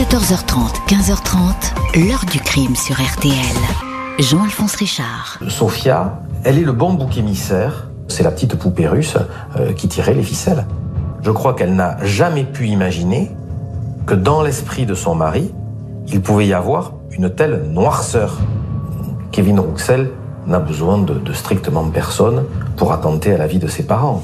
14h30, 15h30, l'heure du crime sur RTL. Jean-Alphonse Richard. Sophia, elle est le bon bouc émissaire. C'est la petite poupée russe euh, qui tirait les ficelles. Je crois qu'elle n'a jamais pu imaginer que dans l'esprit de son mari, il pouvait y avoir une telle noirceur. Kevin Rouxel n'a besoin de, de strictement personne pour attenter à la vie de ses parents.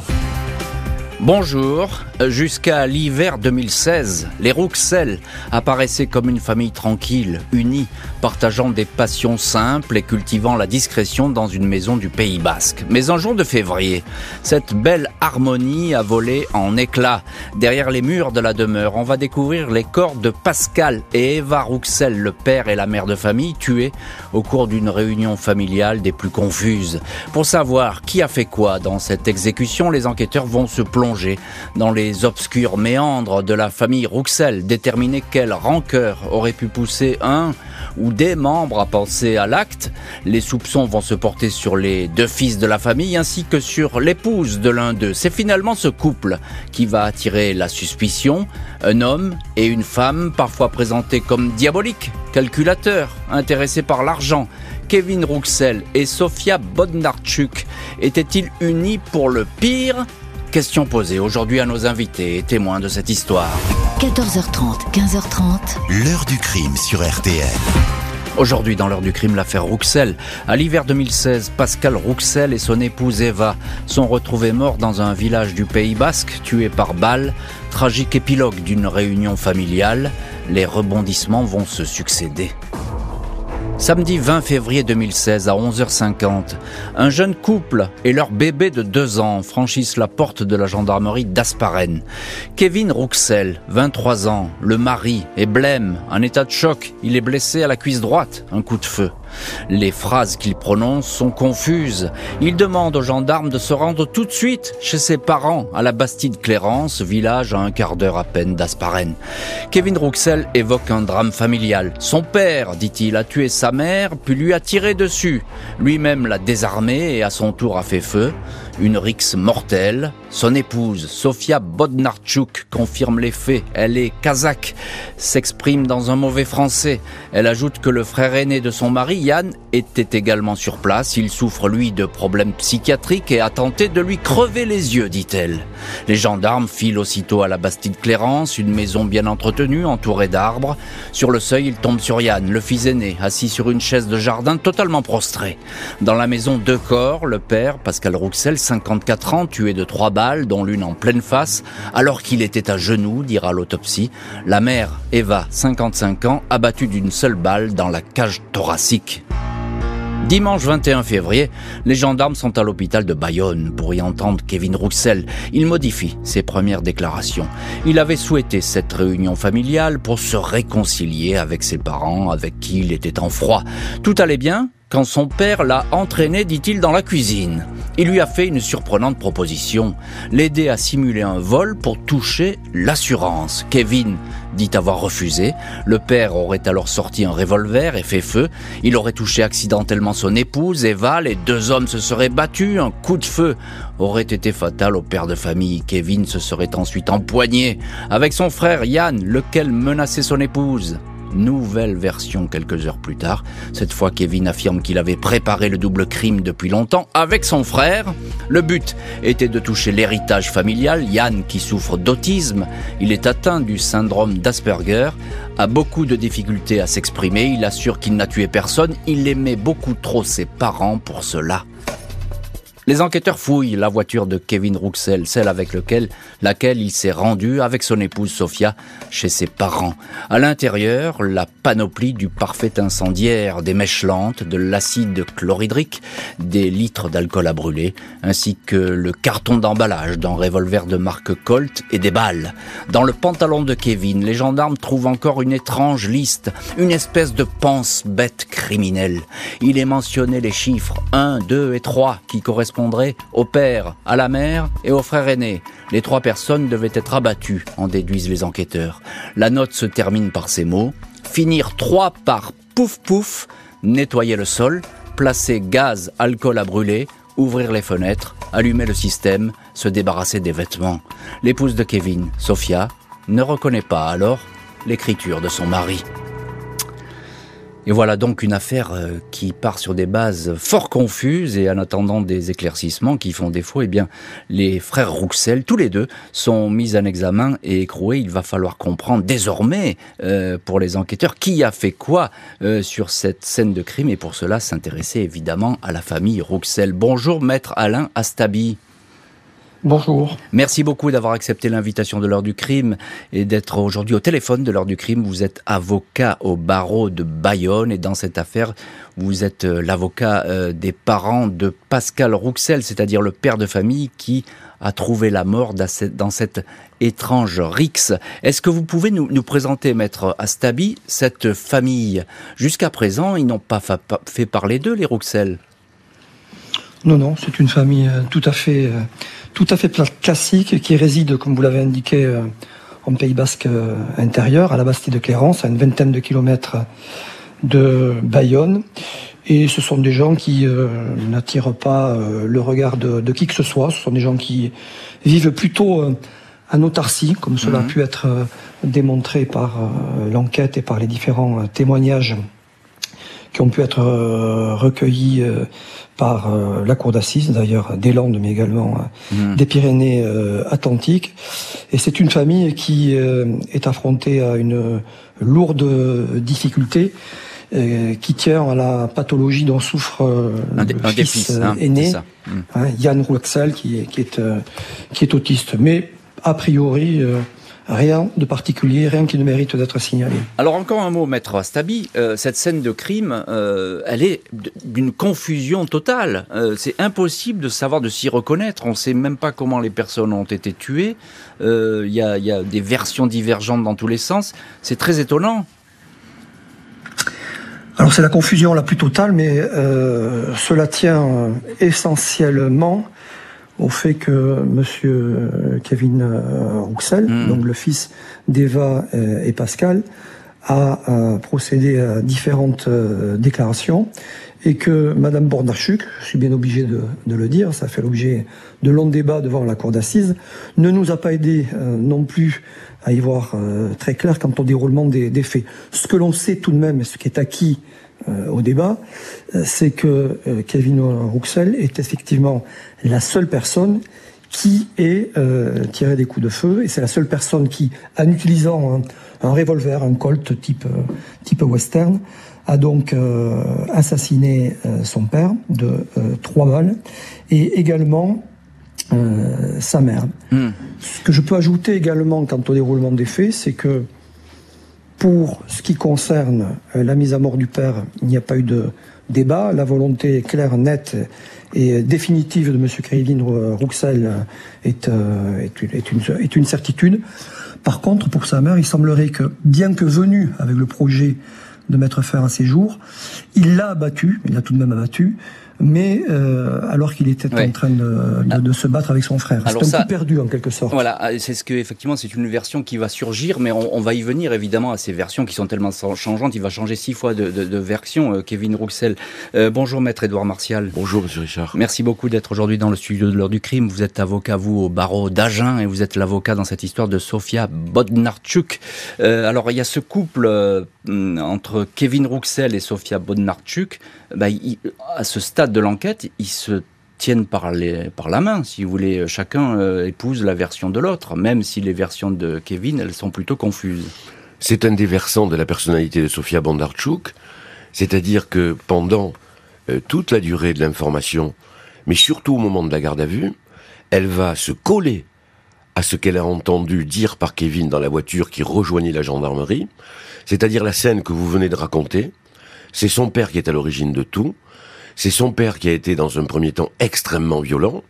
Bonjour. Jusqu'à l'hiver 2016, les Rouxel apparaissaient comme une famille tranquille, unie, partageant des passions simples et cultivant la discrétion dans une maison du Pays Basque. Mais en jour de février, cette belle harmonie a volé en éclats. Derrière les murs de la demeure, on va découvrir les corps de Pascal et Eva Rouxel, le père et la mère de famille, tués au cours d'une réunion familiale des plus confuses. Pour savoir qui a fait quoi dans cette exécution, les enquêteurs vont se plonger dans les obscurs méandres de la famille Rouxel, déterminer quelle rancœur aurait pu pousser un ou des membres à penser à l'acte. Les soupçons vont se porter sur les deux fils de la famille ainsi que sur l'épouse de l'un d'eux. C'est finalement ce couple qui va attirer la suspicion. Un homme et une femme, parfois présentés comme diaboliques, calculateurs, intéressés par l'argent. Kevin Rouxel et Sofia Bodnarchuk étaient-ils unis pour le pire? Question posée aujourd'hui à nos invités et témoins de cette histoire. 14h30, 15h30. L'heure du crime sur RTL. Aujourd'hui, dans l'heure du crime, l'affaire Rouxel. À l'hiver 2016, Pascal Rouxel et son épouse Eva sont retrouvés morts dans un village du Pays Basque, tués par balle. Tragique épilogue d'une réunion familiale. Les rebondissements vont se succéder. Samedi 20 février 2016 à 11h50, un jeune couple et leur bébé de deux ans franchissent la porte de la gendarmerie d'Asparen. Kevin Rouxel, 23 ans, le mari, est blême, en état de choc. Il est blessé à la cuisse droite, un coup de feu. Les phrases qu'il prononce sont confuses. Il demande aux gendarmes de se rendre tout de suite chez ses parents à la Bastide Clérance, village à un quart d'heure à peine d'Asparen. Kevin Rouxel évoque un drame familial. Son père, dit-il, a tué sa mère, puis lui a tiré dessus. Lui-même l'a désarmé et à son tour a fait feu. Une rixe mortelle. Son épouse, Sofia Bodnarchuk, confirme les faits. Elle est kazakh, s'exprime dans un mauvais français. Elle ajoute que le frère aîné de son mari, Yann, était également sur place. Il souffre, lui, de problèmes psychiatriques et a tenté de lui crever les yeux, dit-elle. Les gendarmes filent aussitôt à la Bastide Clérance, une maison bien entretenue, entourée d'arbres. Sur le seuil, ils tombent sur Yann, le fils aîné, assis sur une chaise de jardin totalement prostré. Dans la maison, deux corps, le père, Pascal Rouxel, 54 ans, tué de trois balles, dont l'une en pleine face, alors qu'il était à genoux, dira l'autopsie. La mère, Eva, 55 ans, abattue d'une seule balle dans la cage thoracique. Dimanche 21 février, les gendarmes sont à l'hôpital de Bayonne pour y entendre Kevin Rouxel. Il modifie ses premières déclarations. Il avait souhaité cette réunion familiale pour se réconcilier avec ses parents avec qui il était en froid. Tout allait bien quand son père l'a entraîné, dit-il, dans la cuisine. Il lui a fait une surprenante proposition, l'aider à simuler un vol pour toucher l'assurance. Kevin dit avoir refusé. Le père aurait alors sorti un revolver et fait feu. Il aurait touché accidentellement son épouse, Eva. Les deux hommes se seraient battus. Un coup de feu aurait été fatal au père de famille. Kevin se serait ensuite empoigné avec son frère Yann, lequel menaçait son épouse. Nouvelle version quelques heures plus tard. Cette fois, Kevin affirme qu'il avait préparé le double crime depuis longtemps avec son frère. Le but était de toucher l'héritage familial. Yann, qui souffre d'autisme, il est atteint du syndrome d'Asperger, a beaucoup de difficultés à s'exprimer. Il assure qu'il n'a tué personne. Il aimait beaucoup trop ses parents pour cela. Les enquêteurs fouillent la voiture de Kevin Rouxel, celle avec laquelle il s'est rendu avec son épouse Sophia chez ses parents. À l'intérieur, la panoplie du parfait incendiaire, des mèches lentes, de l'acide chlorhydrique, des litres d'alcool à brûler, ainsi que le carton d'emballage d'un revolver de marque Colt et des balles. Dans le pantalon de Kevin, les gendarmes trouvent encore une étrange liste, une espèce de pense-bête criminelle. Il est mentionné les chiffres 1, 2 et 3 qui correspondent au père, à la mère et au frère aîné. Les trois personnes devaient être abattues, en déduisent les enquêteurs. La note se termine par ces mots. Finir trois par pouf pouf, nettoyer le sol, placer gaz, alcool à brûler, ouvrir les fenêtres, allumer le système, se débarrasser des vêtements. L'épouse de Kevin, Sophia, ne reconnaît pas alors l'écriture de son mari. Et voilà donc une affaire euh, qui part sur des bases fort confuses et en attendant des éclaircissements qui font défaut, eh bien, les frères Rouxel, tous les deux, sont mis en examen et écroués. Il va falloir comprendre désormais, euh, pour les enquêteurs, qui a fait quoi euh, sur cette scène de crime et pour cela s'intéresser évidemment à la famille Rouxel. Bonjour, maître Alain Astabi. Bonjour. Merci beaucoup d'avoir accepté l'invitation de l'heure du crime et d'être aujourd'hui au téléphone de l'heure du crime. Vous êtes avocat au barreau de Bayonne et dans cette affaire, vous êtes euh, l'avocat euh, des parents de Pascal Rouxel, c'est-à-dire le père de famille qui a trouvé la mort dans cette étrange rixe. Est-ce que vous pouvez nous, présenter, maître Astabi, cette famille? Jusqu'à présent, ils n'ont pas fait parler d'eux, les Rouxel Non, non, c'est une famille euh, tout à fait tout à fait classique qui réside, comme vous l'avez indiqué, euh, en Pays Basque euh, intérieur, à la Bastille de Clérance, à une vingtaine de kilomètres de Bayonne. Et ce sont des gens qui euh, n'attirent pas le regard de, qui que ce soit. Ce sont des gens qui vivent plutôt en autarcie, comme cela a mhm. pu être démontré par l'enquête et par les différents témoignages qui ont pu être recueillis par euh, la cour d'assises, d'ailleurs des Landes, mais également euh, hmm. des Pyrénées-Atlantiques. Euh, Et c'est une famille qui est affrontée à une lourde difficulté. qui tient à la pathologie dont souffre le fils, hein, aîné, hmm. hein, Yann Rouxel, qui qui est, qui est autiste. Mais a priori, Rien de particulier, rien qui ne mérite d'être signalé. Alors encore un mot, maître Astabi. Euh, cette scène de crime, euh, elle est d'une confusion totale. Euh, c'est impossible de savoir, de s'y reconnaître. On ne sait même pas comment les personnes ont été tuées. Il y a, y, a, des versions divergentes dans tous les sens. C'est très étonnant. Alors c'est la confusion la plus totale, mais cela tient essentiellement au fait que Monsieur euh, Kevin euh, Rouxel, hmm. donc le fils d'Eva euh, et Pascal, a procédé à différentes déclarations et que Madame Bornachuk, je suis bien obligé de, le dire, ça fait l'objet de longs débats devant la cour d'assises, ne nous a pas aidé non plus à y voir très clair quant au déroulement des, des faits. Ce que l'on sait tout de même, et ce qui est acquis euh, au débat, euh, c'est que euh, Kevin Rouxel est effectivement la seule personne qui ait tiré des coups de feu, et c'est la seule personne qui, en utilisant un, revolver, un Colt type, type western, a donc assassiné son père de trois balles, et également sa mère. Hmm. Ce que je peux ajouter également quant au déroulement des faits, c'est que pour ce qui concerne euh, la mise à mort du père, il n'y a pas eu de débat. La volonté claire, nette et définitive de M. Kevin Rouxel est, euh, est, une, est, une, certitude. Par contre, pour sa mère, il semblerait que, bien que venu avec le projet de mettre fin à ses jours, il l'a abattu, il l'a tout de même abattu, mais euh, alors qu'il était en train de, de, de, se battre avec son frère. C'est un peu perdu en quelque sorte. Voilà, ah, c'est ce que effectivement c'est une version qui va surgir, mais on, on, va y venir évidemment à ces versions qui sont tellement changeantes. Il va changer six fois de, de version, euh, Kevin Rouxel. Euh, bonjour maître Édouard Martial. Bonjour monsieur Richard. Merci beaucoup d'être aujourd'hui dans le studio de l'heure du crime. Vous êtes avocat vous au barreau d'Agen et vous êtes l'avocat dans cette histoire de Sofia Bodnarchuk. Euh, alors il y a ce couple euh, entre Kevin Rouxel et Sofia Bodnarchuk. Bah, à ce stade de l'enquête, ils se tiennent par, la main, si vous voulez. Chacun euh, épouse la version de l'autre, même si les versions de Kevin, elles sont plutôt confuses. C'est un des versants de la personnalité de Sofia Bondarchuk, c'est-à-dire que pendant euh, toute la durée de l'information, mais surtout au moment de la garde à vue, elle va se coller à ce qu'elle a entendu dire par Kevin dans la voiture qui rejoignit la gendarmerie, c'est-à-dire la scène que vous venez de raconter. C'est son père qui est à l'origine de tout. C'est son père qui a été dans un premier temps extrêmement violent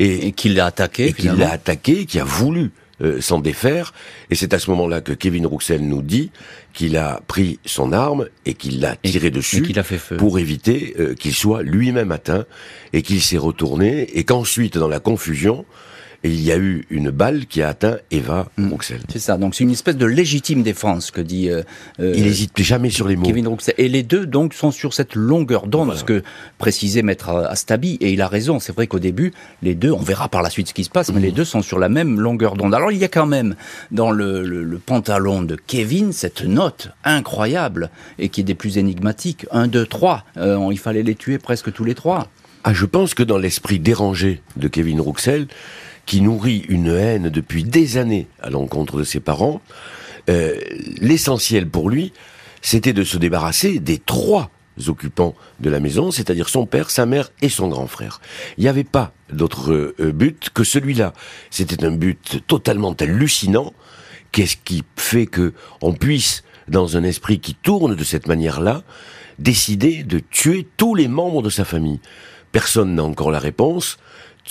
et, qui l'a attaqué, et qui l'a attaqué, qui a voulu euh, s'en défaire. Et c'est à ce moment-là que Kevin Rouxel nous dit qu'il a pris son arme et qu'il l'a tiré dessus a fait feu. pour éviter euh, qu'il soit lui-même atteint et qu'il s'est retourné et qu'ensuite, dans la confusion, et il y a eu une balle qui a atteint Eva mm. Rouxel. C'est ça, donc c'est une espèce de légitime défense que dit... Euh, euh, il n'hésite jamais sur les mots. Kevin Rouxel. Et les deux donc sont sur cette longueur d'onde, ce que précisait Maître Astabi, et il a raison, c'est vrai qu'au début, les deux, on verra par la suite ce qui se passe, mais mm. les deux sont sur la même longueur d'onde. Alors il y a quand même dans le, le, pantalon de Kevin cette note incroyable, et qui est des plus énigmatiques, 1, 2, 3, il fallait les tuer presque tous les trois. Ah, je pense que dans l'esprit dérangé de Kevin Rouxel, qui nourrit une haine depuis des années à l'encontre de ses parents, euh, l'essentiel pour lui, c'était de se débarrasser des trois occupants de la maison, c'est-à-dire son père, sa mère et son grand frère. Il n'y avait pas d'autre euh, but que celui-là. C'était un but totalement hallucinant. Qu'est-ce qui fait que on puisse, dans un esprit qui tourne de cette manière-là, décider de tuer tous les membres de sa famille? Personne n'a encore la réponse.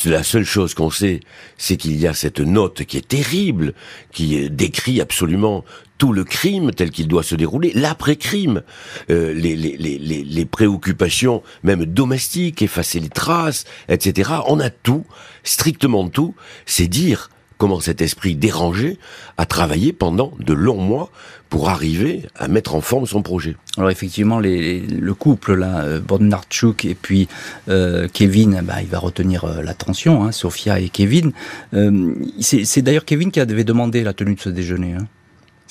La seule chose qu'on sait, c'est qu'il y a cette note qui est terrible, qui décrit absolument tout le crime tel qu'il doit se dérouler, l'après-crime, euh, les, les, préoccupations même domestiques, effacer les traces, etc. On a tout, strictement tout. C'est dire comment cet esprit dérangé a travaillé pendant de longs mois pour arriver à mettre en forme son projet. Alors effectivement, les, le couple là, euh, Bondarchuk et puis euh, Kevin, bah, il va retenir euh, l'attention, hein, Sophia et Kevin. Euh, c'est d'ailleurs Kevin qui avait demandé la tenue de ce déjeuner. Hein.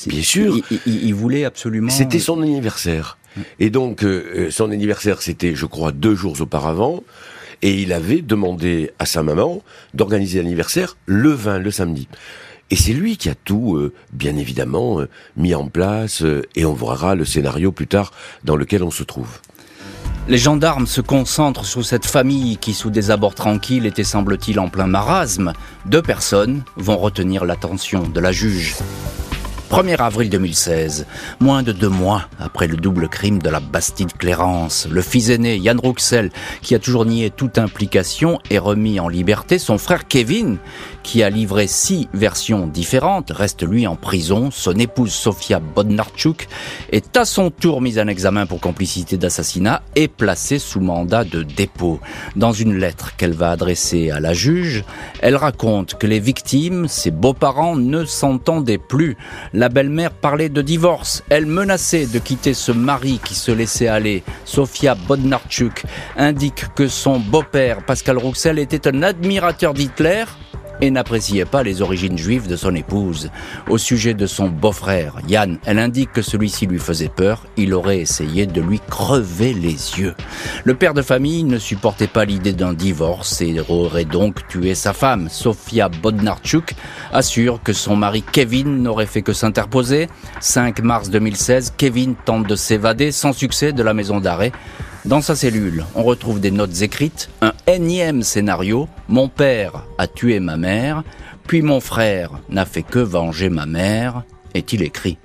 Bien sûr. Il, il, voulait absolument. C'était son anniversaire. Et donc, son anniversaire, c'était, je crois, deux jours auparavant. Et il avait demandé à sa maman d'organiser l'anniversaire le 20, le samedi. Et c'est lui qui a tout, euh, bien évidemment, euh, mis en place, euh, et on verra le scénario plus tard dans lequel on se trouve. Les gendarmes se concentrent sur cette famille qui, sous des abords tranquilles, était semble-t-il en plein marasme. Deux personnes vont retenir l'attention de la juge. 1er avril 2016, moins de deux mois après le double crime de la Bastide Clérance, le fils aîné Yann Rouxel, qui a toujours nié toute implication, est remis en liberté. Son frère Kevin, qui a livré six versions différentes, reste lui en prison. Son épouse Sofia Bodnarchuk est à son tour mise en examen pour complicité d'assassinat et placée sous mandat de dépôt. Dans une lettre qu'elle va adresser à la juge, elle raconte que les victimes, ses beaux-parents, ne s'entendaient plus. La belle-mère parlait de divorce. Elle menaçait de quitter ce mari qui se laissait aller. Sofia Bodnarchuk indique que son beau-père, Pascal Rouxel, était un admirateur d'Hitler et n'appréciait pas les origines juives de son épouse. Au sujet de son beau-frère, Yann, elle indique que celui-ci lui faisait peur, il aurait essayé de lui crever les yeux. Le père de famille ne supportait pas l'idée d'un divorce et aurait donc tué sa femme. Sofia Bodnarchuk assure que son mari Kevin n'aurait fait que s'interposer. 5 mars 2016, Kevin tente de s'évader sans succès de la maison d'arrêt. Dans sa cellule, on retrouve des notes écrites, un énième scénario. Mon père a tué ma mère, puis mon frère n'a fait que venger ma mère, est-il écrit.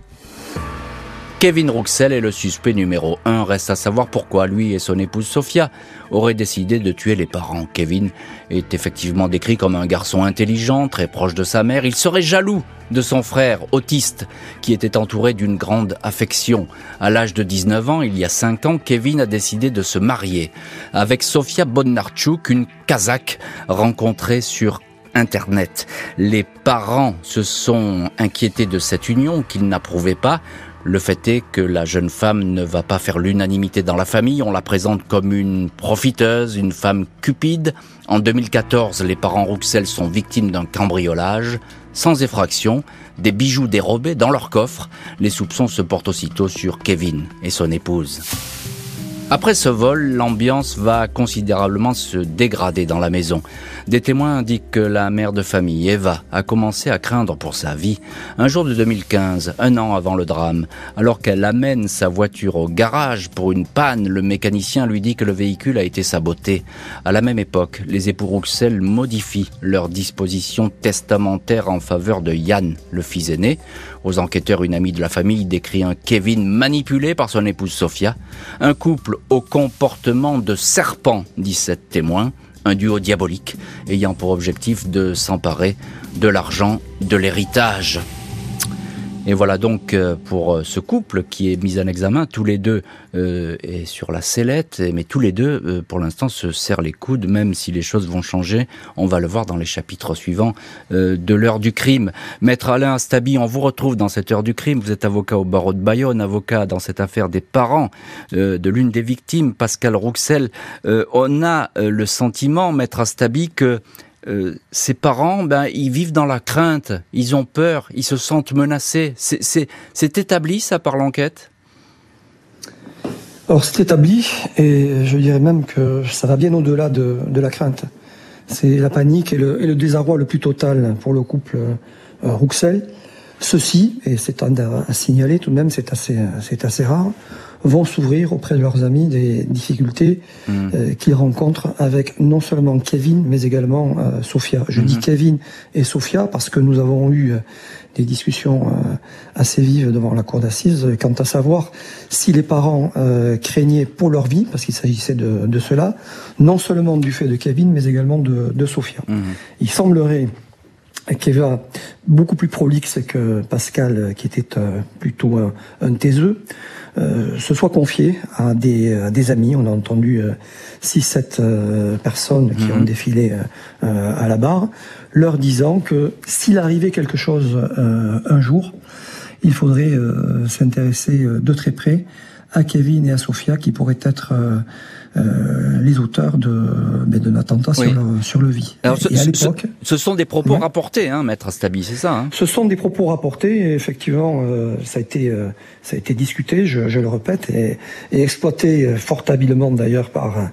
Kevin Rouxel est le suspect numéro un. Reste à savoir pourquoi lui et son épouse Sophia auraient décidé de tuer les parents. Kevin est effectivement décrit comme un garçon intelligent, très proche de sa mère. Il serait jaloux de son frère autiste qui était entouré d'une grande affection. À l'âge de 19 ans, il y a 5 ans, Kevin a décidé de se marier avec Sofia Bonnarchuk, une Kazakh rencontrée sur Internet. Les parents se sont inquiétés de cette union qu'ils n'approuvaient pas. Le fait est que la jeune femme ne va pas faire l'unanimité dans la famille. On la présente comme une profiteuse, une femme cupide. En 2014, les parents Rouxel sont victimes d'un cambriolage. Sans effraction, des bijoux dérobés dans leur coffre. Les soupçons se portent aussitôt sur Kevin et son épouse. Après ce vol, l'ambiance va considérablement se dégrader dans la maison. Des témoins indiquent que la mère de famille, Eva, a commencé à craindre pour sa vie. Un jour de 2015, un an avant le drame, alors qu'elle amène sa voiture au garage pour une panne, le mécanicien lui dit que le véhicule a été saboté. À la même époque, les époux Rouxel modifient leur disposition testamentaire en faveur de Yann, le fils aîné. Aux enquêteurs, une amie de la famille décrit un Kevin manipulé par son épouse Sophia. Un couple au comportement de serpent, dit cette témoin. Un duo diabolique ayant pour objectif de s'emparer de l'argent de l'héritage. Et voilà donc euh, pour euh, ce couple qui est mis en examen, tous les deux euh, et sur la sellette, mais tous les deux euh, pour l'instant se serrent les coudes, même si les choses vont changer. On va le voir dans les chapitres suivants de l'heure du crime. Maître Alain Astabi, on vous retrouve dans cette heure du crime. Vous êtes avocat au barreau de Bayonne, avocat dans cette affaire des parents de l'une des victimes, Pascal Rouxel. on a le sentiment, Maître Astabi, que euh, ces parents, ben, ils vivent dans la crainte, ils ont peur, ils se sentent menacés. C'est établi ça par l'enquête? Alors c'est établi et je dirais même que ça va bien au-delà de, la crainte. C'est la panique et le, désarroi le plus total pour le couple euh, Rouxel. Ceci, et c'est à, signaler tout de même, c'est assez, assez rare, vont s'ouvrir auprès de leurs amis des difficultés mmh. euh, qu'ils rencontrent avec non seulement Kevin, mais également euh, Sophia. Je dis mmh. Kevin et Sophia parce que nous avons eu euh, des discussions assez vives devant la cour d'assises quant à savoir si les parents craignaient pour leur vie, parce qu'il s'agissait de, de, cela, non seulement du fait de Kevin, mais également de, de Sophia. Mmh. Il semblerait qu'Eva, beaucoup plus prolixe que Pascal, qui était plutôt un, un taiseux, euh, se soit confié à des, des amis. On a entendu 6-7 euh, euh, personnes qui ont mhm. défilé à la barre, leur disant que s'il arrivait quelque chose un jour, il faudrait s'intéresser de très près à Kevin et à Sofia qui pourraient être euh, les auteurs de, ben, de l'attentat sur, le, sur le vie. Alors, ce, et à ce, sont des propos rapportés, hein, maître Astabi, c'est ça hein? Ce sont des propos rapportés. Et effectivement, euh, ça a été euh, ça a été discuté, je, je le répète, et, et, exploité fort habilement d'ailleurs par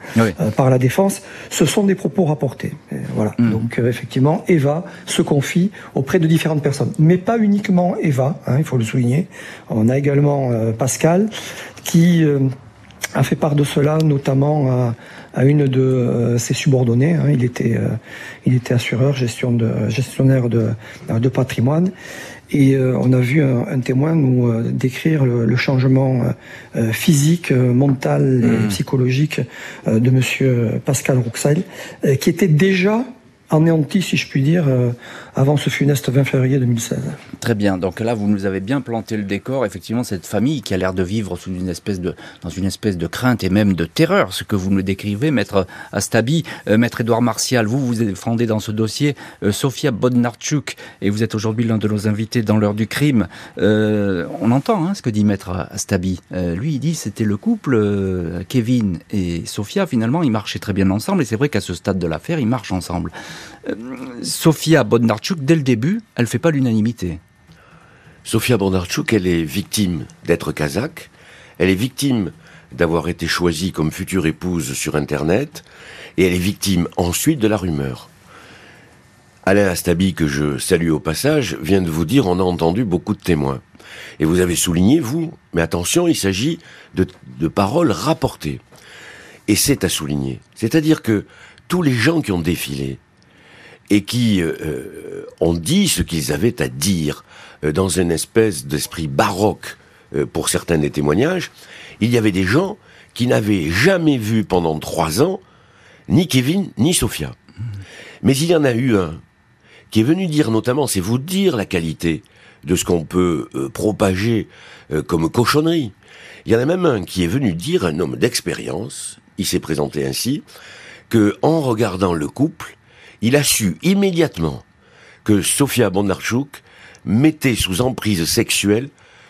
par la défense. Ce sont des propos rapportés. voilà. Hmm. Donc effectivement, Eva se confie auprès de différentes personnes, mais pas uniquement Eva. Hein, il faut le souligner. On a également Pascal qui a fait part de cela, notamment à, à une de euh, ses subordonnées. Hein. Il était, euh, il était assureur, gestion de, gestionnaire de, de patrimoine. Et euh, on a vu un, un témoin nous décrire le, le changement physique, mental et mmh. psychologique de Monsieur Pascal Rouxel, qui était déjà anéanti, si je puis dire, euh, avant ce funeste 20 février 2016. Très bien. Donc là, vous nous avez bien planté le décor. Effectivement, cette famille qui a l'air de vivre sous une espèce de, dans une espèce de crainte et même de terreur, ce que vous nous décrivez, maître Astabi, euh, maître Édouard Martial. Vous, vous défendez dans ce dossier euh, Sofia Bodnarchuk et vous êtes aujourd'hui l'un de nos invités dans l'heure du crime. on entend hein, ce que dit maître Astabi. lui, il dit c'était le couple Kevin et Sofia. Finalement, ils marchaient très bien ensemble et c'est vrai qu'à ce stade de l'affaire, ils marchent ensemble. Euh, Sofia Bondarchuk, dès le début, elle fait pas l'unanimité. Sofia Bondarchuk, elle est victime d'être kazakh, elle est victime d'avoir été choisie comme future épouse sur Internet, et elle est victime ensuite de la rumeur. Alain Astabi, que je salue au passage, vient de vous dire on a entendu beaucoup de témoins. Et vous avez souligné, vous, mais attention, il s'agit de paroles rapportées. Et c'est à souligner. C'est-à-dire que tous les gens qui ont défilé, et qui euh, euh, ont dit ce qu'ils avaient à dire euh, dans une espèce d'esprit baroque pour certains des témoignages, il y avait des gens qui n'avaient jamais vu pendant trois ans ni Kevin ni Sophia. Mais il y en a eu un qui est venu dire notamment, c'est vous dire la qualité de ce qu'on peut propager comme cochonnerie. Il y en a même un qui est venu dire, un homme d'expérience, il s'est présenté ainsi, que en regardant le couple, il a su immédiatement que Sofia Bondarchuk mettait sous emprise sexuelle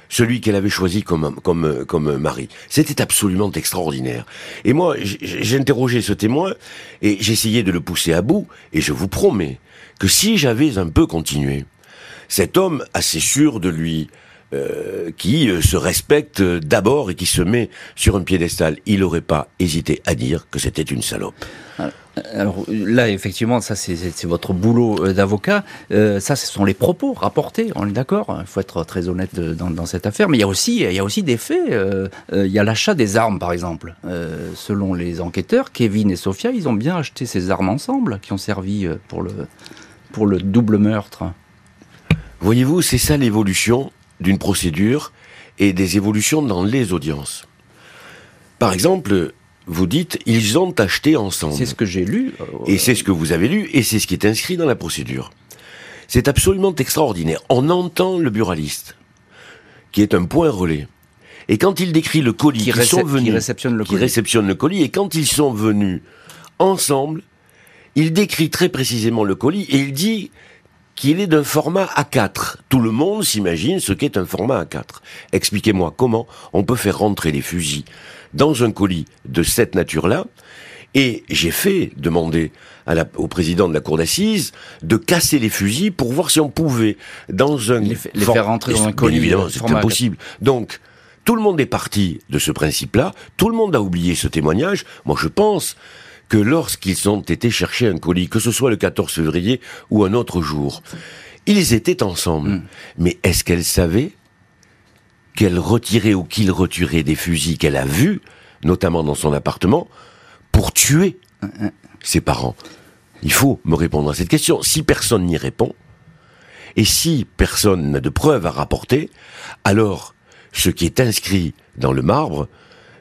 celui qu'elle avait choisi comme, comme, comme mari. C'était absolument extraordinaire. Et moi, j'ai interrogé ce témoin et j'essayais de le pousser à bout et je vous promets que si j'avais un peu continué, cet homme assez sûr de lui, euh, qui euh, se respecte d'abord et qui se met sur un piédestal, il n'aurait pas hésité à dire que c'était une salope. Alors là, effectivement, ça c'est votre boulot euh, d'avocat. Euh, ça, ce sont les propos rapportés. On est d'accord. Il faut être très honnête dans, cette affaire. Mais il y a aussi, des faits. Euh, il y a l'achat des armes, par exemple. selon les enquêteurs, Kevin et Sophia, ils ont bien acheté ces armes ensemble, qui ont servi pour le double meurtre. Voyez-vous, c'est ça l'évolution d'une procédure et des évolutions dans les audiences. Par exemple, vous dites ils ont acheté ensemble. C'est ce que j'ai lu. Et c'est ce que vous avez lu, et c'est ce qui est inscrit dans la procédure. C'est absolument extraordinaire. On entend le buraliste. qui est un point relais. Et quand il décrit le colis, qui, sont venus, qui réceptionne le qui réceptionne le colis, et quand ils sont venus ensemble, il décrit très précisément le colis et il dit qu'il est d'un format A4. Tout le monde s'imagine ce qu'est un format A4. Expliquez-moi comment on peut faire rentrer les fusils dans un colis de cette nature-là. Et j'ai fait demander à la, au président de la cour d'assises de casser les fusils pour voir si on pouvait dans un les, faire rentrer dans un colis. évidemment, c'est impossible. Donc tout le monde est parti de ce principe-là. Tout le monde a oublié ce témoignage. Moi, je pense que lorsqu'ils ont été chercher un colis, que ce soit le 14 février ou un autre jour, ils étaient ensemble. Hmm. Mais est-ce qu'elle savait qu'elle retirait ou qu'il retirait des fusils qu'elle a vus, notamment dans son appartement, pour tuer ses parents Il faut me répondre à cette question. Si personne n'y répond, et si personne n'a de preuves à rapporter, alors ce qui est inscrit dans le marbre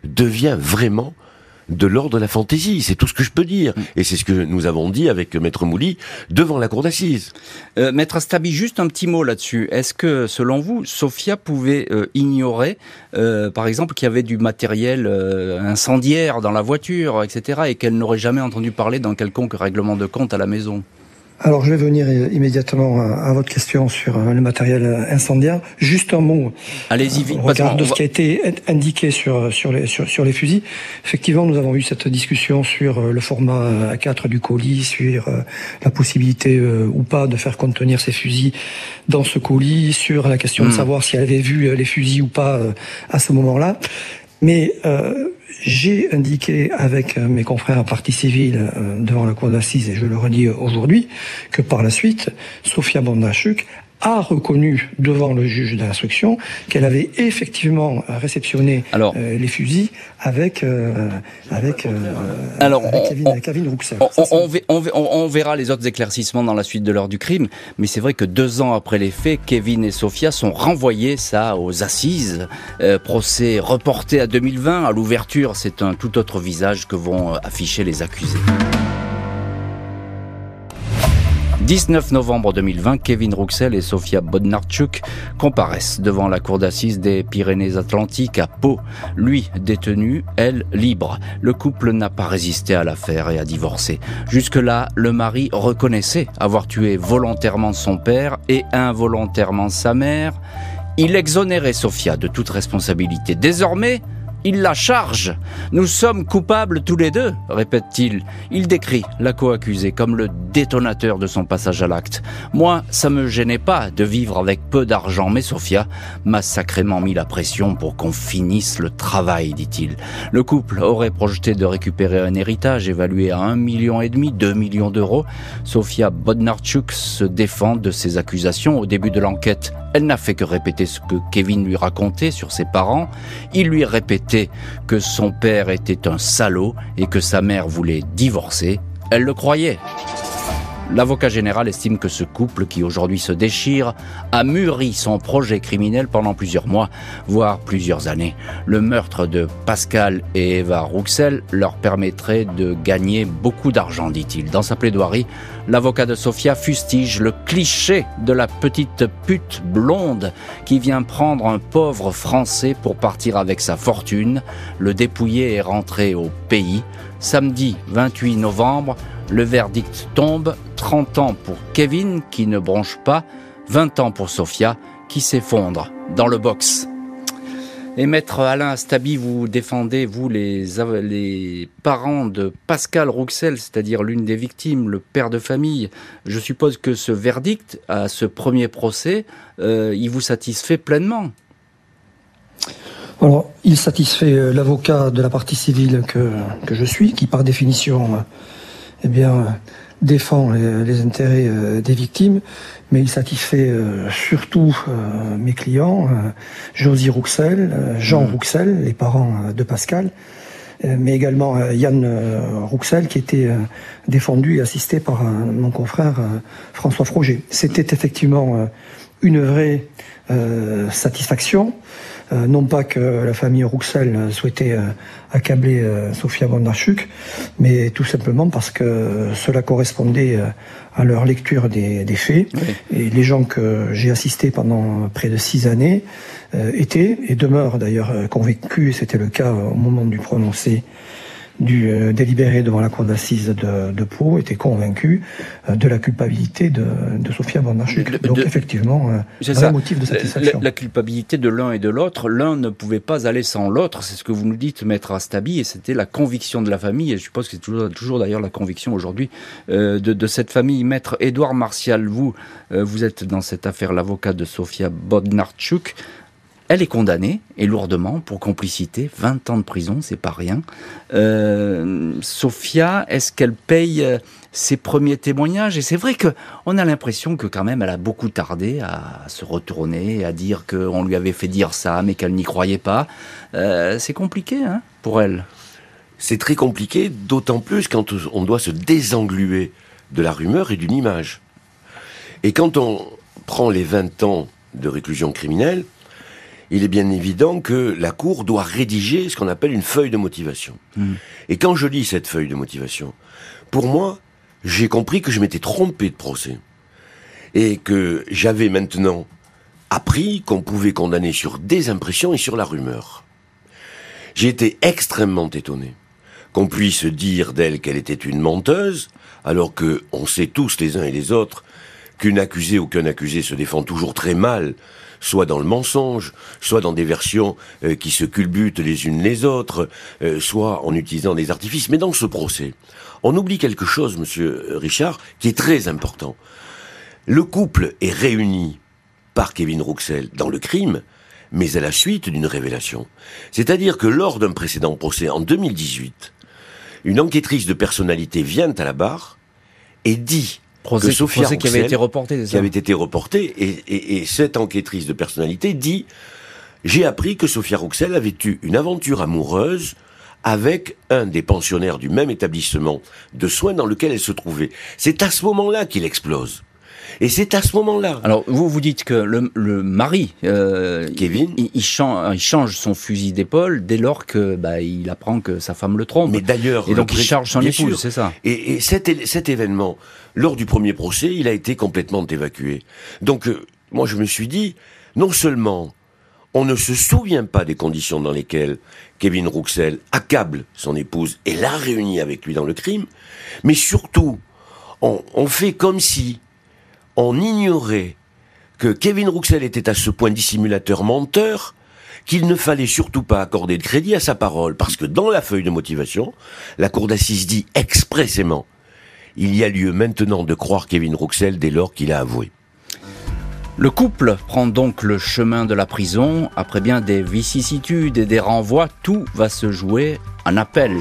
devient vraiment de l'ordre de la fantaisie. C'est tout ce que je peux dire. Mm. Et c'est ce que nous avons dit avec Maître Mouli devant la cour d'assises. Euh, Maître Astabi, juste un petit mot là-dessus. Est-ce que, selon vous, Sophia pouvait euh, ignorer, euh, par exemple, qu'il y avait du matériel incendiaire dans la voiture, etc., et qu'elle n'aurait jamais entendu parler d'un quelconque règlement de compte à la maison? Alors je vais venir immédiatement à votre question sur euh, le matériel incendiaire. Juste un mot. Allez-y vite. Regarde de ce qui a été indiqué sur sur les sur, les fusils. Effectivement, nous avons eu cette discussion sur euh, le format A4 du colis, sur euh, la possibilité ou pas de faire contenir ces fusils dans ce colis, sur la question de hmm. savoir si elle avait vu les fusils ou pas à ce moment-là. Mais j'ai indiqué avec euh, mes confrères à partie civile euh, devant la cour d'assises, et je le redis aujourd'hui, que par la suite, Sofia Bondachuk a reconnu devant le juge d'instruction qu'elle avait effectivement réceptionné euh, les fusils avec euh, avec, euh, Alors, Kevin, On, verra les autres éclaircissements dans la suite de l'heure du crime, mais c'est vrai que deux ans après les faits, Kevin et Sophia sont renvoyés ça aux assises. procès reporté à 2020. À l'ouverture, c'est un tout autre visage que vont afficher les accusés. 19 novembre 2020, Kevin Rouxel et Sofia Bodnarchuk comparaissent devant la cour d'assises des Pyrénées-Atlantiques à Pau. Lui détenu, elle libre. Le couple n'a pas résisté à l'affaire et a divorcé. Jusque-là, le mari reconnaissait avoir tué volontairement son père et involontairement sa mère. Il exonérait Sofia de toute responsabilité. Désormais, il la charge. Nous sommes coupables tous les deux, répète-t-il. Il décrit la co-accusée comme le détonateur de son passage à l'acte. Moi, ça me gênait pas de vivre avec peu d'argent, mais Sophia m'a sacrément mis la pression pour qu'on finisse le travail, dit-il. Le couple aurait projeté de récupérer un héritage évalué à un million et demi, deux millions d'euros. Sophia Bodnarchuk se défend de ces accusations au début de l'enquête. Elle n'a fait que répéter ce que Kevin lui racontait sur ses parents. Il lui répétait que son père était un salaud et que sa mère voulait divorcer. Elle le croyait. L'avocat général estime que ce couple, qui aujourd'hui se déchire, a mûri son projet criminel pendant plusieurs mois, voire plusieurs années. Le meurtre de Pascal et Eva Rouxel leur permettrait de gagner beaucoup d'argent, dit-il. Dans sa plaidoirie, l'avocat de Sofia fustige le cliché de la petite pute blonde qui vient prendre un pauvre Français pour partir avec sa fortune, le dépouiller et rentrer au pays. Samedi 28 novembre, le verdict tombe, 30 ans pour Kevin qui ne bronche pas, 20 ans pour Sofia qui s'effondre dans le box. Et maître Alain Astabi, vous défendez, vous, les, parents de Pascal Rouxel, c'est-à-dire l'une des victimes, le père de famille. Je suppose que ce verdict, à ce premier procès, euh, il vous satisfait pleinement alors, il satisfait euh, l'avocat de la partie civile que, je suis, qui par définition eh bien, défend les, intérêts euh, des victimes, mais il satisfait euh, surtout euh, mes clients, Josie Rouxel, Jean mmh. Rouxel, les parents de Pascal, mais également Yann Rouxel, qui était défendu et assisté par mon confrère François Froger. C'était effectivement une vraie satisfaction. Euh, non pas que la famille Rouxel souhaitait euh, accabler euh, Sofia Bondarchuk, mais tout simplement parce que cela correspondait à leur lecture des, faits. Et les gens que j'ai assistés pendant près de six années était et demeure d'ailleurs convaincu, et c'était le cas au moment du prononcé du euh, délibéré devant la cour d'assises de, de, Pau était convaincu euh, de la culpabilité de, de Sofia Bondarchuk. Donc effectivement, euh, un motif de satisfaction. La, la culpabilité de l'un et de l'autre, l'un ne pouvait pas aller sans l'autre, c'est ce que vous nous dites, maître Astabi, et c'était la conviction de la famille, et je suppose que c'est toujours, toujours d'ailleurs la conviction aujourd'hui de, cette famille. Maître Édouard Martial, vous, vous êtes dans cette affaire l'avocat de Sofia Bodnarchuk. Elle est condamnée, et lourdement, pour complicité. 20 ans de prison, c'est pas rien. Euh, Sophia, est-ce qu'elle paye euh, ses premiers témoignages? Et c'est vrai que on a l'impression que quand même, elle a beaucoup tardé à se retourner, à dire qu'on lui avait fait dire ça, mais qu'elle n'y croyait pas. Euh, c'est compliqué, hein, pour elle. C'est très compliqué, d'autant plus quand on doit se désengluer de la rumeur et d'une image. Et quand on prend les 20 ans de réclusion criminelle, il est bien évident que la Cour doit rédiger ce qu'on appelle une feuille de motivation. Hmm. Et quand je lis cette feuille de motivation, pour moi, j'ai compris que je m'étais trompé de procès. Et que j'avais maintenant appris qu'on pouvait condamner sur des impressions et sur la rumeur. J'ai été extrêmement étonné qu'on puisse dire d'elle qu'elle était une menteuse, alors que on sait tous les uns et les autres qu'une accusée ou qu'un accusé se défend toujours très mal soit dans le mensonge, soit dans des versions euh, qui se culbutent les unes les autres, euh, soit en utilisant des artifices. Mais dans ce procès, on oublie quelque chose, monsieur Richard, qui est très important. Le couple est réuni par Kevin Rouxel dans le crime, mais à la suite d'une révélation. C'est-à-dire que lors d'un précédent procès en 2018, une enquêtrice de personnalité vient à la barre et dit procès, que Sophia qui avait été reporté, qui avait été reporté, et, cette enquêtrice de personnalité dit j'ai appris que Sophia Rouxel avait eu une aventure amoureuse avec un des pensionnaires du même établissement de soins dans lequel elle se trouvait. C'est à ce moment-là qu'il explose. Et c'est à ce moment-là. Alors, vous vous dites que le, le mari, euh, Kevin, il, change, il, change, son fusil d'épaule dès lors que bah, il apprend que sa femme le trompe. Mais d'ailleurs, et donc il charge son épouse, c'est ça. Et, et cet, cet, événement, lors du premier procès, il a été complètement évacué. Donc, euh, moi, je me suis dit, non seulement on ne se souvient pas des conditions dans lesquelles Kevin Rouxel accable son épouse et l'a réunie avec lui dans le crime, mais surtout, on, on fait comme si on ignorait que Kevin Rouxel était à ce point dissimulateur menteur qu'il ne fallait surtout pas accorder de crédit à sa parole, parce que dans la feuille de motivation, la Cour d'assises dit expressément il y a lieu maintenant de croire Kevin Rouxel dès lors qu'il a avoué. Le couple prend donc le chemin de la prison. Après bien des vicissitudes et des renvois, tout va se jouer en appel.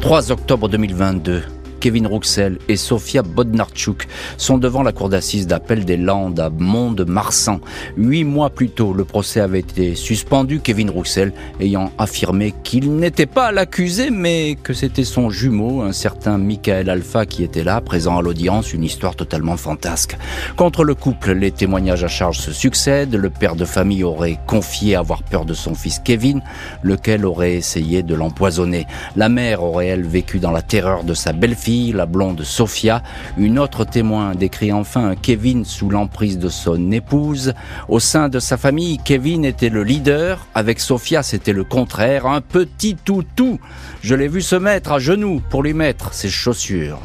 3 octobre 2022. Kevin Rouxel et Sofia Bodnarchuk sont devant la cour d'assises d'appel des Landes à Mont-de-Marsan. Huit mois plus tôt, le procès avait été suspendu, Kevin Rouxel ayant affirmé qu'il n'était pas l'accusé, mais que c'était son jumeau, un certain Michael Alpha, qui était là, présent à l'audience, une histoire totalement fantasque. Contre le couple, les témoignages à charge se succèdent. Le père de famille aurait confié avoir peur de son fils Kevin, lequel aurait essayé de l'empoisonner. La mère aurait, elle, vécu dans la terreur de sa belle-fille la blonde Sophia. Une autre témoin décrit enfin Kevin sous l'emprise de son épouse. Au sein de sa famille, Kevin était le leader. Avec Sophia, c'était le contraire. Un petit toutou. Je l'ai vu se mettre à genoux pour lui mettre ses chaussures.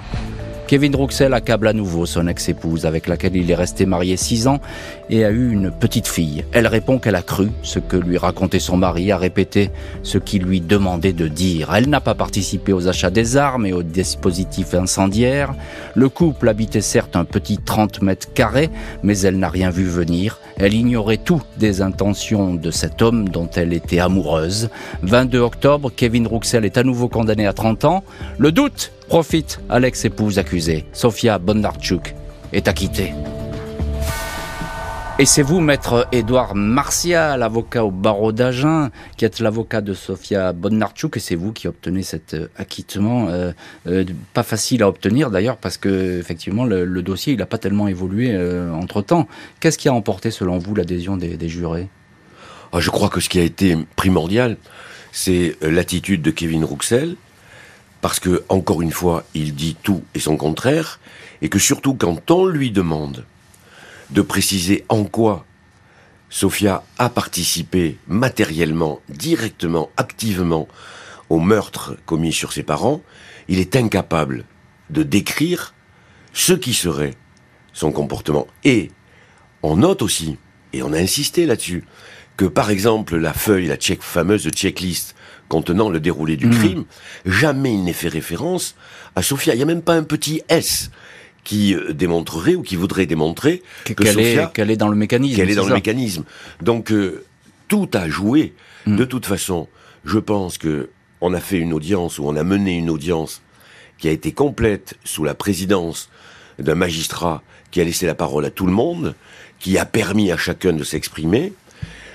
Kevin Rouxel accable à nouveau son ex-épouse avec laquelle il est resté marié six ans et a eu une petite fille. Elle répond qu'elle a cru ce que lui racontait son mari, a répété ce qu'il lui demandait de dire. Elle n'a pas participé aux achats des armes et aux dispositifs incendiaires. Le couple habitait certes un petit 30 mètres carrés, mais elle n'a rien vu venir. Elle ignorait tout des intentions de cet homme dont elle était amoureuse. 22 octobre, Kevin Rouxel est à nouveau condamné à 30 ans. Le doute profite à l'ex-épouse accusée. Sofia Bondarchuk est acquittée. Et c'est vous, maître Édouard Martial, avocat au barreau d'Agen, qui êtes l'avocat de Sofia Bonnarchuk, et c'est vous qui obtenez cet euh, acquittement. Euh, euh, pas facile à obtenir d'ailleurs, parce que effectivement le, dossier n'a pas tellement évolué entre temps. Qu'est-ce qui a emporté selon vous l'adhésion des, jurés? Ah, Je crois que ce qui a été primordial, c'est l'attitude de Kevin Rouxel, parce que encore une fois, il dit tout et son contraire, et que surtout quand on lui demande de préciser en quoi Sophia a participé matériellement, directement, activement au meurtre commis sur ses parents, il est incapable de décrire ce qui serait son comportement. Et on note aussi, et on a insisté là-dessus, que par exemple la feuille, la fameuse checklist contenant le déroulé du mmh. crime, jamais il n'est fait référence à Sophia. Il n'y a même pas un petit S qui euh, démontrerait ou qui voudrait démontrer qu'elle est, qu'elle est dans le mécanisme. Qu'elle est, dans le mécanisme. Donc euh, tout a joué. Hmm. De toute façon, je pense que on a fait une audience ou on a mené une audience qui a été complète sous la présidence d'un magistrat qui a laissé la parole à tout le monde, qui a permis à chacun de s'exprimer.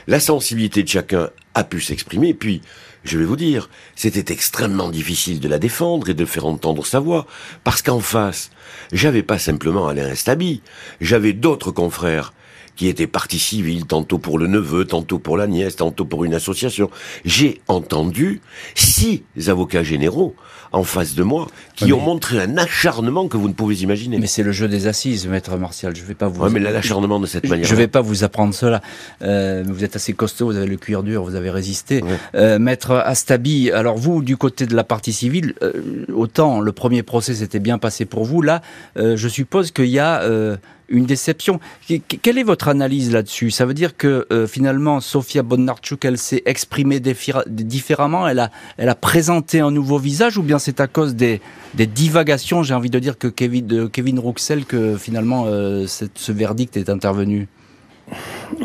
La sensibilité de chacun a pu s'exprimer. Puis, je vais vous dire, c'était extrêmement difficile de la défendre et de faire entendre sa voix, parce qu'en face, j'avais pas simplement Alain Stabi, j'avais d'autres confrères qui étaient partis civils, tantôt pour le neveu, tantôt pour la nièce, tantôt pour une association. J'ai entendu six avocats généraux en face de moi qui ont montré un acharnement que vous ne pouvez imaginer. Mais c'est le jeu des assises, maître Martial. Je vais pas vous. Ouais, mais l'acharnement de cette manière. Je vais pas vous apprendre cela. Euh, vous êtes assez costaud, vous avez le cuir dur, vous avez résisté. Euh, maître Astabi, alors vous, du côté de la partie civile, euh, autant le premier procès s'était bien passé pour vous. Là, euh, je suppose qu'il y a euh, une déception. Quelle est votre analyse là-dessus? Ça veut dire que euh, finalement, Sofia Bondarchuk, elle s'est exprimée différemment, elle a, elle a présenté un nouveau visage, ou bien c'est à cause des, des divagations, j'ai envie de dire, que Kevin, de Kevin Ruxel, que finalement euh, ce verdict est intervenu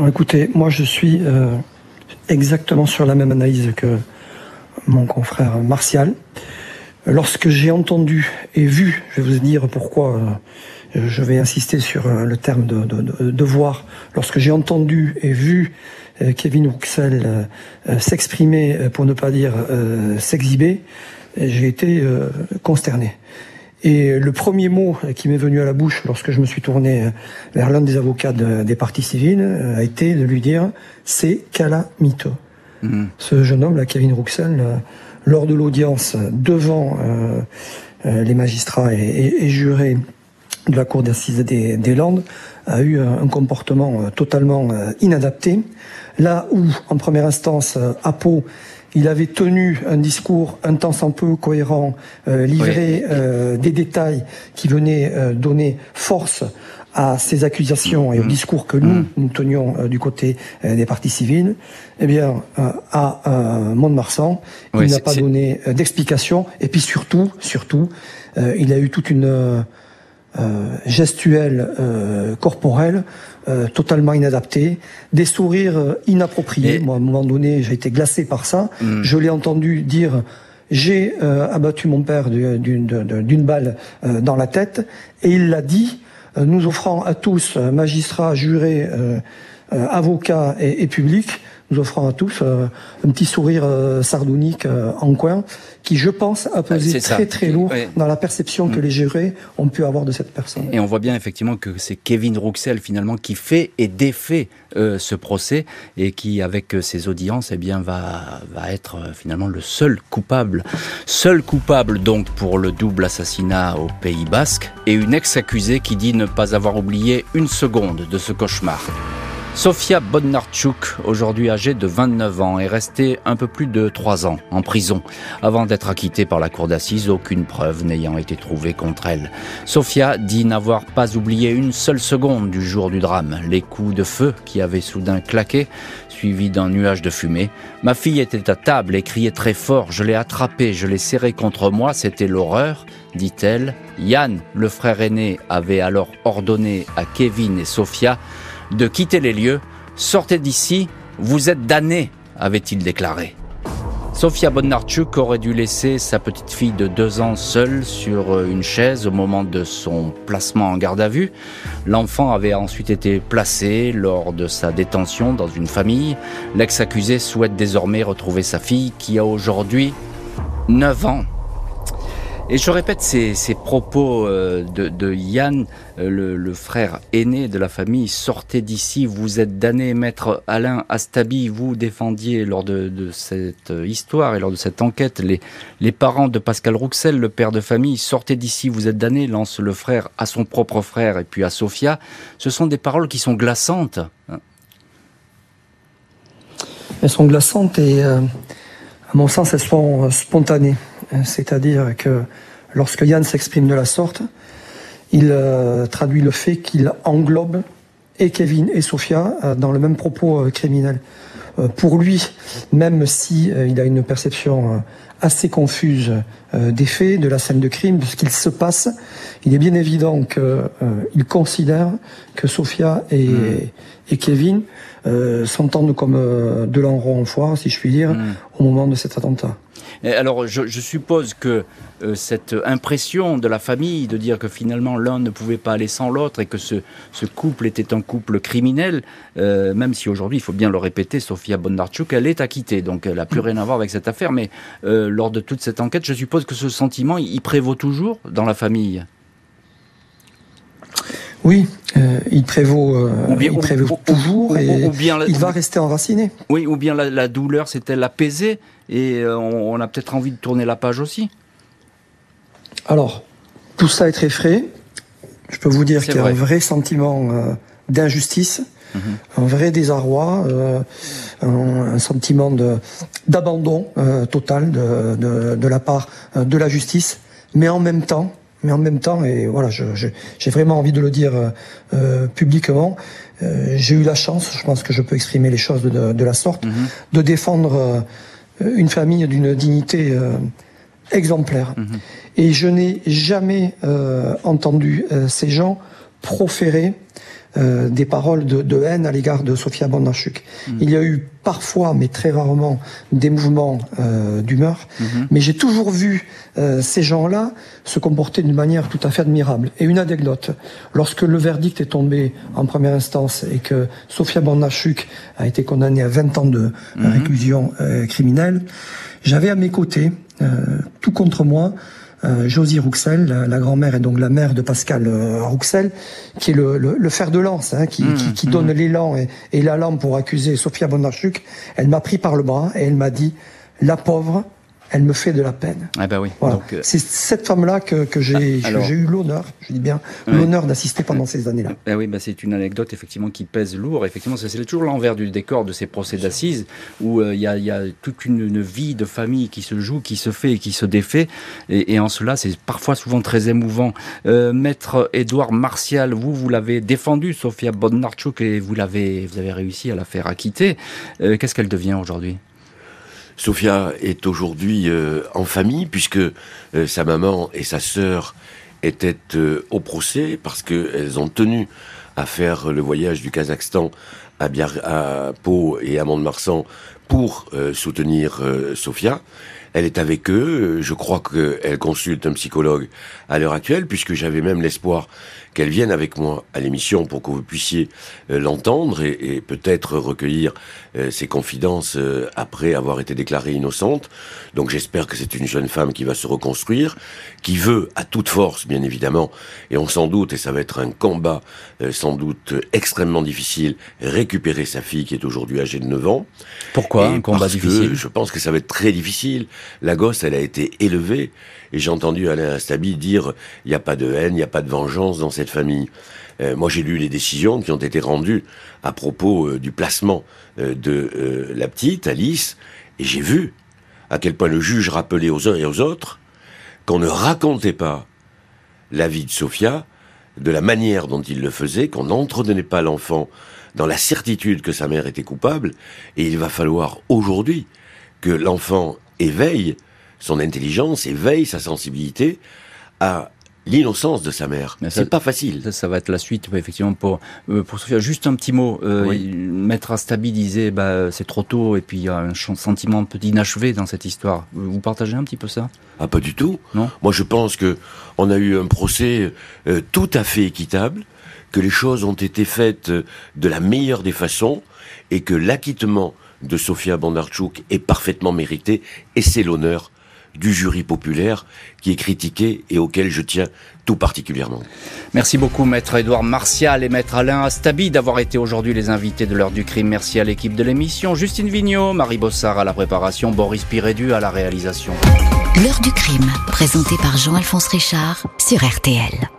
Écoutez, moi je suis euh, exactement sur la même analyse que mon confrère Martial. Lorsque j'ai entendu et vu, je vais vous dire pourquoi je vais insister sur euh, le terme de, de, de voir. Lorsque j'ai entendu et vu euh, Kevin Wuxel euh, s'exprimer, pour ne pas dire s'exhiber, j'ai été consterné. Et le premier mot qui m'est venu à la bouche lorsque je me suis tourné vers l'un des avocats des partis civils a été de lui dire c'est calamiteux. Mmh. Ce jeune homme, là, Kevin Ruxel, lors de l'audience devant les magistrats et, et jurés de la Cour d'assises des, des, Landes a eu un comportement euh, totalement euh, inadapté. Là où, en première instance, euh, à Pau, il avait tenu un discours un temps sans peu cohérent, livré des détails qui venaient donner force à ces accusations et au mm. discours que nous, mm. nous tenions du côté des partis civils, eh bien, à Mont-de-Marsan, il n'a pas donné d'explication. Et puis surtout, surtout, il a eu toute une gestuelle euh, corporelle euh, totalement inadapté, des sourires inappropriés. Moi, à un moment donné, j'ai été glacé par ça. Hmm. Je l'ai entendu dire j'ai abattu mon père d'une balle dans la tête, et il l'a dit, nous offrant à tous, magistrats, jurés, avocats et, et publics, nous offrant à tous euh, un petit sourire euh, sardonique euh, en coin, qui, je pense, a pesé très très lourd dans la perception que mm. les jurés ont pu avoir de cette personne. Et on voit bien effectivement que c'est Kevin Rouxel finalement qui fait et défait ce procès et qui, avec ses audiences, eh bien, va, va être finalement le seul coupable. Seul coupable donc pour le double assassinat au Pays Basque et une ex-accusée qui dit ne pas avoir oublié une seconde de ce cauchemar. Sofia Bodnarchuk, aujourd'hui âgée de 29 ans, est restée un peu plus de 3 ans en prison avant d'être acquittée par la cour d'assises, aucune preuve n'ayant été trouvée contre elle. Sofia dit n'avoir pas oublié une seule seconde du jour du drame, les coups de feu qui avaient soudain claqué, suivis d'un nuage de fumée. Ma fille était à table et criait très fort, je l'ai attrapée, je l'ai serrée contre moi, c'était l'horreur, dit-elle. Yann, le frère aîné, avait alors ordonné à Kevin et Sofia de quitter les lieux. Sortez d'ici, vous êtes damnés, avait-il déclaré. Sofia Bonarchuk aurait dû laisser sa petite fille de deux ans seule sur euh, une chaise au moment de son placement en garde à vue. L'enfant avait ensuite été placé lors de sa détention dans une famille. L'ex-accusé souhaite désormais retrouver sa fille qui a aujourd'hui 9 ans. Et je répète ces, ces propos euh, de, de, Yann, euh, le, le, frère aîné de la famille. Sortez d'ici, vous êtes damné, maître Alain Astabi. Vous défendiez lors de, de, cette histoire et lors de cette enquête les, les parents de Pascal Rouxel, le père de famille. Sortez d'ici, vous êtes damné, lance le frère à son propre frère et puis à Sophia. Ce sont des paroles qui sont glaçantes. Elles sont glaçantes et, à mon sens, elles sont spontanées. C'est-à-dire que lorsque Yann s'exprime de la sorte, il traduit le fait qu'il englobe et Kevin et Sophia dans le même propos criminel. Pour lui, même si il a une perception assez confuse euh, des faits, de la scène de crime, de ce qu'il se passe. Il est bien évident qu'il euh, considère que Sophia et, hmm. et Kevin euh, s'entendent comme euh, de l'enroi en foire, si je puis dire, hmm. au moment de cet attentat. Alors, je, je suppose que euh, cette impression de la famille de dire que finalement l'un ne pouvait pas aller sans l'autre et que ce, ce, couple était un couple criminel, euh, même si aujourd'hui, il faut bien le répéter, Sofia Bondarchuk, elle est acquittée, donc elle n'a plus rien à voir avec cette affaire, mais euh, lors de toute cette enquête, je suppose que ce sentiment, il, prévaut toujours dans la famille. Oui, euh, il prévaut, euh, bien, il prévaut toujours et bien il va rester enraciné. Oui, ou bien la, la douleur s'est-elle apaisée? Et on, on a peut-être envie de tourner la page aussi alors, tout ça est très frais. Je peux vous dire qu'il y a un vrai sentiment euh, d'injustice, mhm. un vrai désarroi, euh, un, sentiment d'abandon euh, total de, la part de la justice, mais en même temps, mais en même temps, et voilà, j'ai vraiment envie de le dire publiquement, j'ai eu la chance, je pense que je peux exprimer les choses de, la sorte, mhm. de défendre une famille d'une dignité exemplaire. Mhm. Et je n'ai jamais euh, entendu euh, ces gens proférer euh, des paroles de, de, haine à l'égard de Sofia Bondarchuk. Mhm. Il y a eu parfois, mais très rarement, des mouvements euh, d'humeur, mhm. mais j'ai toujours vu euh, ces gens-là se comporter d'une manière tout à fait admirable. Et une anecdote, lorsque le verdict est tombé en première instance et que Sofia Bondarchuk a été condamnée à 20 ans de réclusion criminelle, j'avais à mes côtés, tout contre moi, euh, Josie Rouxel, la, grand-mère et donc la mère de Pascal euh, Rouxel, qui est le, fer de lance, hein, qui, mmh, donne mmh. l'élan et, et l'allant pour accuser Sofia Bondarchuk. Elle m'a pris par le bras et elle m'a dit, la pauvre, elle me fait de la peine. Ah bah oui. Euh, c'est cette femme-là que, que j'ai ah, eu l'honneur, je dis bien, l'honneur d'assister pendant ces années-là. Ah oui, bah c'est une anecdote effectivement qui pèse lourd. Effectivement, c'est toujours l'envers du décor de ces procès d'assises où euh, il y, a, y, a, toute une, vie de famille qui se joue, qui se fait et qui se défait. Et, et en cela, c'est parfois souvent très émouvant. Euh, Maître Édouard Martial, vous, vous l'avez défendu, Sofia Bodnarchuk, et vous l'avez, vous avez réussi à la faire acquitter. Qu'est-ce qu'elle devient aujourd'hui? Sophia est aujourd'hui euh, en famille puisque euh, sa maman et sa sœur étaient euh, au procès parce qu'elles ont tenu à faire le voyage du Kazakhstan à, Biar à Pau et à Mont-de-Marsan pour soutenir Sophia. Elle est avec eux. Je crois qu'elle consulte un psychologue à l'heure actuelle, puisque j'avais même l'espoir qu'elle vienne avec moi à l'émission pour que vous puissiez euh, l'entendre et, peut-être recueillir euh, ses confidences euh, après avoir été déclarée innocente. Donc j'espère que c'est une jeune femme qui va se reconstruire, qui veut à toute force, bien évidemment, et on s'en doute, et ça va être un combat sans doute extrêmement difficile, récupérer sa fille qui est aujourd'hui âgée de 9 ans. Pourquoi un combat difficile? Je pense que ça va être très difficile. La gosse, elle a été élevée et j'ai entendu Alain Astabi dire il n'y a pas de haine, il n'y a pas de vengeance dans cette famille. Euh, moi, j'ai lu les décisions qui ont été rendues à propos euh, du placement euh, de la petite Alice, et j'ai vu à quel point le juge rappelait aux uns et aux autres qu'on ne racontait pas la vie de Sophia de la manière dont il le faisait, qu'on n'entretenait pas l'enfant dans la certitude que sa mère était coupable, et il va falloir aujourd'hui que l'enfant éveille son intelligence, éveille sa sensibilité à l'innocence de sa mère. C'est pas facile. Ça, va être la suite, effectivement, pour, euh, pour Sophia. Juste un petit mot. Euh, Maître Astabi disait, bah, c'est trop tôt, et puis il y a un sentiment un peu d'inachevé dans cette histoire. Vous partagez un petit peu ça? Ah, pas du tout. Non? Moi, je pense que on a eu un procès euh, tout à fait équitable, que les choses ont été faites de la meilleure des façons, et que l'acquittement de Sofia Bondarchuk est parfaitement mérité, et c'est l'honneur du jury populaire qui est critiqué et auquel je tiens tout particulièrement. Merci beaucoup maître Édouard Martial et maître Alain Astabi d'avoir été aujourd'hui les invités de l'heure du crime. Merci à l'équipe de l'émission, Justine Vignot, Marie Bossard à la préparation, Boris Pirédu à la réalisation. L'heure du crime, présenté par Jean-Alphonse Richard sur RTL.